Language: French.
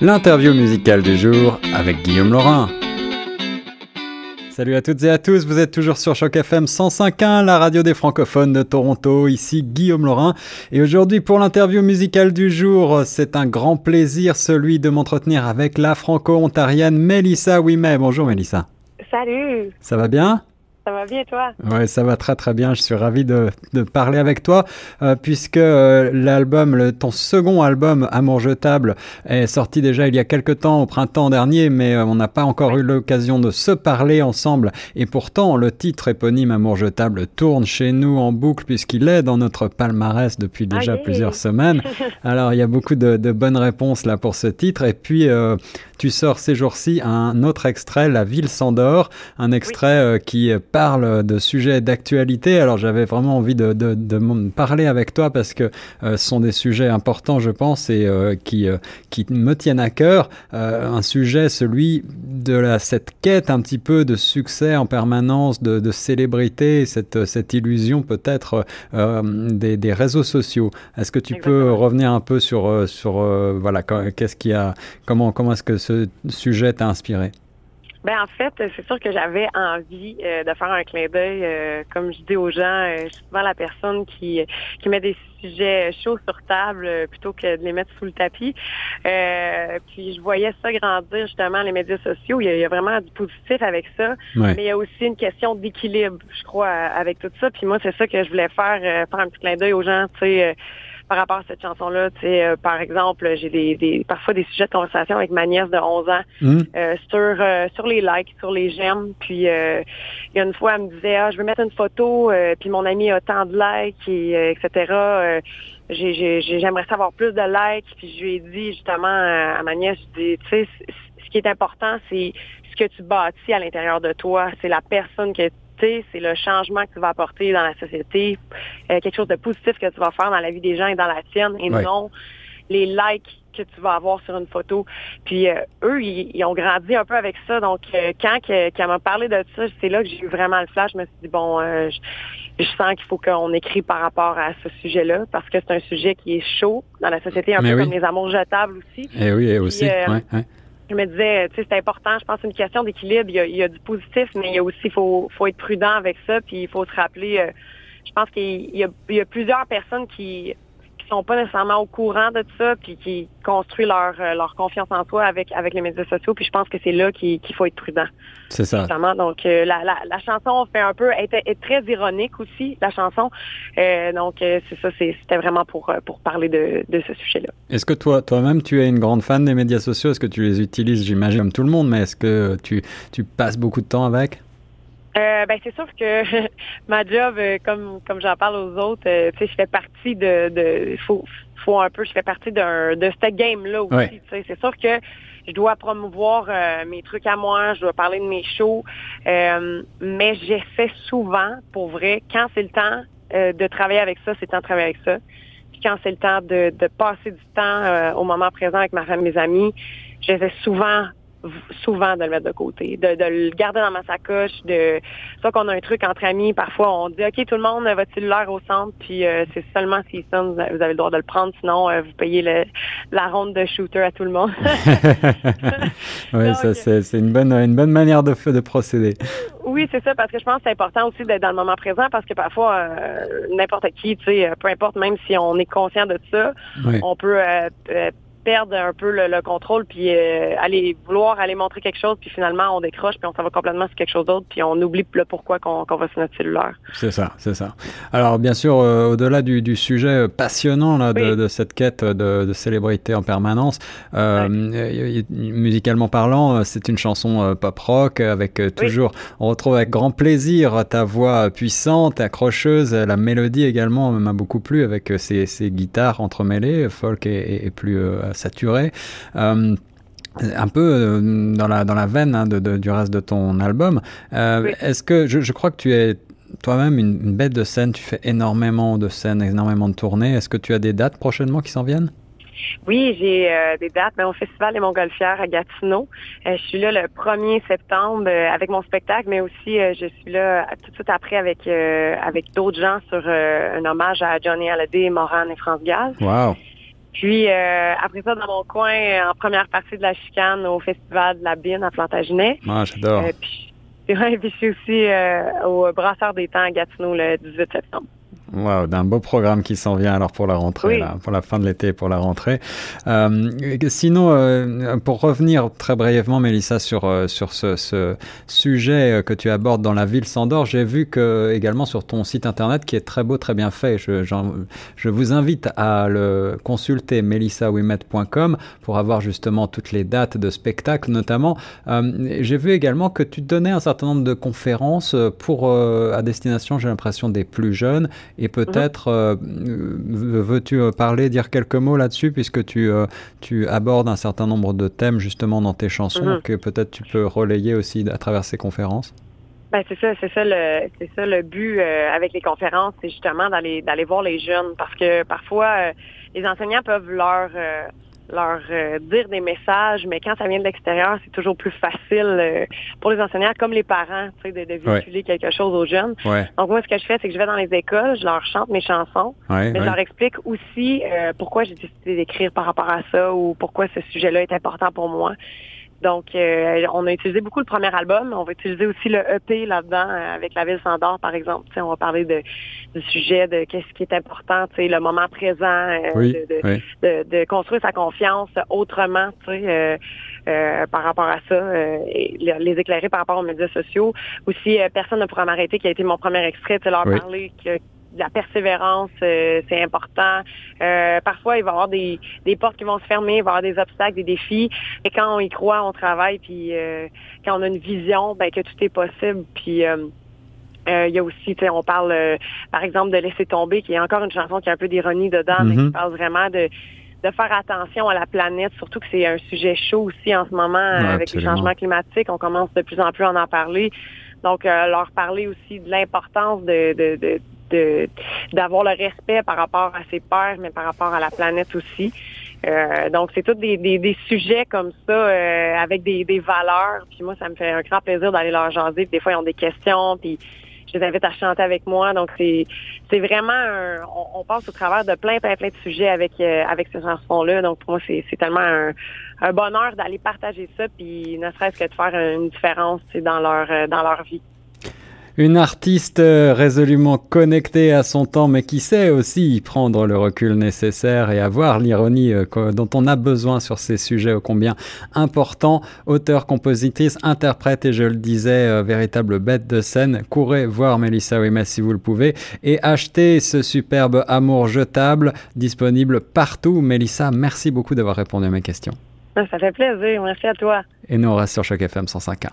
L'interview musicale du jour avec Guillaume Laurin. Salut à toutes et à tous, vous êtes toujours sur Choc FM 105.1, la radio des francophones de Toronto, ici Guillaume Laurin. Et aujourd'hui pour l'interview musicale du jour, c'est un grand plaisir celui de m'entretenir avec la franco-ontarienne Mélissa Ouimet. Bonjour Mélissa. Salut. Ça va bien? Ça va bien, toi? Oui, ça va très très bien. Je suis ravi de, de parler avec toi euh, puisque euh, l'album, ton second album, Amour jetable, est sorti déjà il y a quelques temps, au printemps dernier, mais euh, on n'a pas encore eu l'occasion de se parler ensemble. Et pourtant, le titre éponyme Amour jetable tourne chez nous en boucle puisqu'il est dans notre palmarès depuis déjà plusieurs semaines. Alors, il y a beaucoup de, de, bonnes réponses là pour ce titre. Et puis, tu sors ces jours-ci un autre extrait, La ville s'endort, un extrait qui parle de sujets d'actualité. Alors j'avais vraiment envie de, de, de, parler avec toi parce que euh, ce sont des sujets importants, je pense, et euh, qui, euh, qui me tiennent à cœur. un sujet, celui de la, cette quête un petit peu de succès en permanence, de, de célébrité, cette, cette illusion peut-être des, des, réseaux sociaux. Est-ce que tu peux revenir un peu sur, sur voilà, qu'est-ce qui a, comment, comment est-ce que ce sujet t'a inspiré? Ben en fait, c'est sûr que j'avais envie euh, de faire un clin d'œil, euh, comme je dis aux gens, euh, je suis souvent la personne qui qui met des sujets chauds sur table plutôt que de les mettre sous le tapis. puis je voyais ça grandir justement les médias sociaux. Il y a, vraiment du positif avec ça, mais il y a aussi une question d'équilibre, je crois, avec tout ça. Puis moi, c'est ça que je voulais faire, faire un petit clin d'œil aux gens, tu sais par rapport à cette chanson-là. Tu sais, euh, par exemple, j'ai des, des, parfois des sujets de conversation avec ma nièce de 11 ans mmh. euh, sur euh, sur les likes, sur les j'aime. Puis il y a une fois, elle me disait, ah, je veux mettre une photo, puis mon ami a tant de likes, et, etc. J'aimerais savoir plus de likes. Puis je lui ai dit justement à ma nièce, je dis, tu sais, ce qui est important, c'est ce que tu bâtis à l'intérieur de toi. C'est la personne que c'est le changement que tu vas apporter dans la société, euh, quelque chose de positif que tu vas faire dans la vie des gens et dans la tienne, et non les likes que tu vas avoir sur une photo. Puis euh, eux, ils, ont grandi un peu avec ça. Donc, euh, quand qu'elle m'a parlé de ça, c'est là que j'ai eu vraiment le flash. Je me suis dit, bon, je, sens qu'il faut qu'on écrit par rapport à ce sujet-là, parce que c'est un sujet qui est chaud dans la société, un peu comme les amours jetables aussi. Et eh oui, et aussi, je me disais, tu sais, c'est important. Je pense une question d'équilibre. Il, y, a, du positif, mais il y a aussi, faut, faut être prudent avec ça. Puis il faut se rappeler. Euh, je pense qu'il y, y, a plusieurs personnes qui sont pas nécessairement au courant de ça, puis qui construisent leur, euh, leur confiance en soi avec, avec les médias sociaux. Puis je pense que c'est là qu'il faut être prudent. C'est ça. Donc, euh, la, la, la, chanson fait un peu, est, est très ironique aussi, la chanson. Euh, donc, c'est ça, c'était vraiment pour, pour parler de, de ce sujet-là. Est-ce que toi, toi-même, tu es une grande fan des médias sociaux? Est-ce que tu les utilises, j'imagine, comme tout le monde, mais est-ce que tu, tu passes beaucoup de temps avec? Euh, ben c'est sûr que ma job, euh, comme comme j'en parle aux autres, euh, tu sais, je fais partie de, de faut faut un peu, je fais partie d'un de cette game là aussi. Tu sais, c'est sûr que je dois promouvoir mes trucs à moi, je dois parler de mes shows, mais j'essaie souvent, pour vrai, quand c'est le temps de travailler avec ça, c'est le temps de travailler avec ça. Puis quand c'est le temps de, de passer du temps au moment présent avec ma femme, mes amis, j'essaie souvent souvent de le mettre de côté, de, de le garder dans ma sacoche, de soit qu'on a un truc entre amis, parfois on dit ok tout le monde votre cellulaire au centre, puis euh, c'est seulement si ça vous avez le droit de le prendre, sinon euh, vous payez le, la ronde de shooter à tout le monde. oui, ça c'est une bonne une bonne manière de de procéder. Oui, c'est ça, parce que je pense que c'est important aussi d'être dans le moment présent, parce que parfois euh, n'importe qui, tu sais, peu importe, même si on est conscient de ça, on peut perdre un peu le, contrôle, puis euh, aller vouloir aller montrer quelque chose, puis finalement on décroche, puis on s'en va complètement sur quelque chose d'autre, puis on oublie le pourquoi qu'on va sur notre cellulaire. C'est ça, c'est ça. Alors bien sûr, euh, au-delà du, du, sujet passionnant là, de, de, cette quête de, de, célébrité en permanence, euh, musicalement parlant, c'est une chanson pop rock avec toujours, on retrouve avec grand plaisir ta voix puissante, accrocheuse, la mélodie également m'a beaucoup plu avec ces, ces guitares entremêlées, folk et, et plus saturé. Euh, un peu euh, dans la, dans la veine hein, de, du reste de ton album. Euh, est-ce que je, crois que tu es toi-même une, bête de scène, tu fais énormément de scènes, énormément de tournées. Est-ce que tu as des dates prochainement qui s'en viennent? Oui, j'ai des dates mais au Festival des Montgolfières à Gatineau. je suis là le 1er septembre avec mon spectacle, mais aussi je suis là tout de suite après avec avec d'autres gens sur un hommage à Johnny Hallyday, Moran et France Gall. Wow. Puis après ça, dans mon coin, en première partie de la chicane au festival de la Bine à Plantagenet. Ah, j'adore. puis, puis je suis aussi au Brasseur des Temps à Gatineau le 18 septembre. Wow, d'un beau programme qui s'en vient alors pour la rentrée, là, pour la fin de l'été, pour la rentrée. Euh, sinon, euh, pour revenir très brièvement, Mélissa, sur, euh, sur ce, ce, sujet que tu abordes dans la ville Sandor, j'ai vu que également sur ton site internet qui est très beau, très bien fait. Je, je vous invite à le consulter, melissawimet.com, pour avoir justement toutes les dates de spectacles notamment. J'ai vu également que tu donnais un certain nombre de conférences pour à destination, j'ai l'impression, des plus jeunes et peut-être, euh, veux-tu euh, parler, dire quelques mots là-dessus, puisque tu, euh, tu abordes un certain nombre de thèmes justement dans tes chansons, mhm. que peut-être tu peux relayer aussi à travers ces conférences? Ben c'est ça, c'est ça le c'est ça le but avec les conférences, c'est justement d'aller d'aller voir les jeunes parce que parfois les enseignants peuvent leur leur euh, dire des messages, mais quand ça vient de l'extérieur, c'est toujours plus facile euh, pour les enseignants comme les parents, tu sais, de, de véhiculer quelque chose aux jeunes. Donc moi, ce que je fais, c'est que je vais dans les écoles, je leur chante mes chansons, mais je leur explique aussi euh, pourquoi j'ai décidé d'écrire par rapport à ça ou pourquoi ce sujet-là est important pour moi. Donc, euh, on a utilisé beaucoup le premier album. On va utiliser aussi le EP là-dedans euh, avec la ville Sandor, par exemple. on va parler de, du sujet de qu'est-ce qui est important, le moment présent, euh, de, construire sa confiance autrement, par rapport à ça, et les éclairer par rapport aux médias sociaux. Aussi, personne ne pourra m'arrêter, qui a été mon premier extrait, leur parler que la persévérance, euh, c'est important. Euh, parfois, il va y avoir des, des portes qui vont se fermer, il va y avoir des obstacles, des défis. Et quand on y croit, on travaille, puis euh, quand on a une vision, ben que tout est possible. Puis il y a aussi, on parle, par exemple, de laisser tomber, qui est encore une chanson qui a un peu d'ironie dedans, mais qui mm-hmm. parle vraiment de de faire attention à la planète, surtout que c'est un sujet chaud aussi en ce moment avec les changements climatiques. On commence de plus en plus à en parler. Donc, leur parler aussi de l'importance de, de, d'avoir le respect par rapport à ses pères, mais par rapport à la planète aussi. Euh, donc, c'est tous des, des, sujets comme ça, euh, avec des, valeurs. Puis moi, ça me fait un grand plaisir d'aller leur jaser. des fois, ils ont des questions, puis je les invite à chanter avec moi. Donc, c'est c'est vraiment on, passe au travers de plein, plein, plein de sujets avec euh, avec ces chansons-là. Donc, pour moi, c'est tellement un, un bonheur d'aller partager ça, puis ne serait-ce que de faire une différence dans leur dans leur vie. Une artiste euh, résolument connectée à son temps, mais qui sait aussi prendre le recul nécessaire et avoir l'ironie euh, dont on a besoin sur ces sujets ô combien importants. Auteur, compositrice, interprète et je le disais, euh, véritable bête de scène. Courez voir Melissa Wimes si vous le pouvez et achetez ce superbe amour jetable disponible partout. Melissa, merci beaucoup d'avoir répondu à mes questions. Ça fait plaisir. Merci à toi. Et nous on reste sur Choc FM 105.1.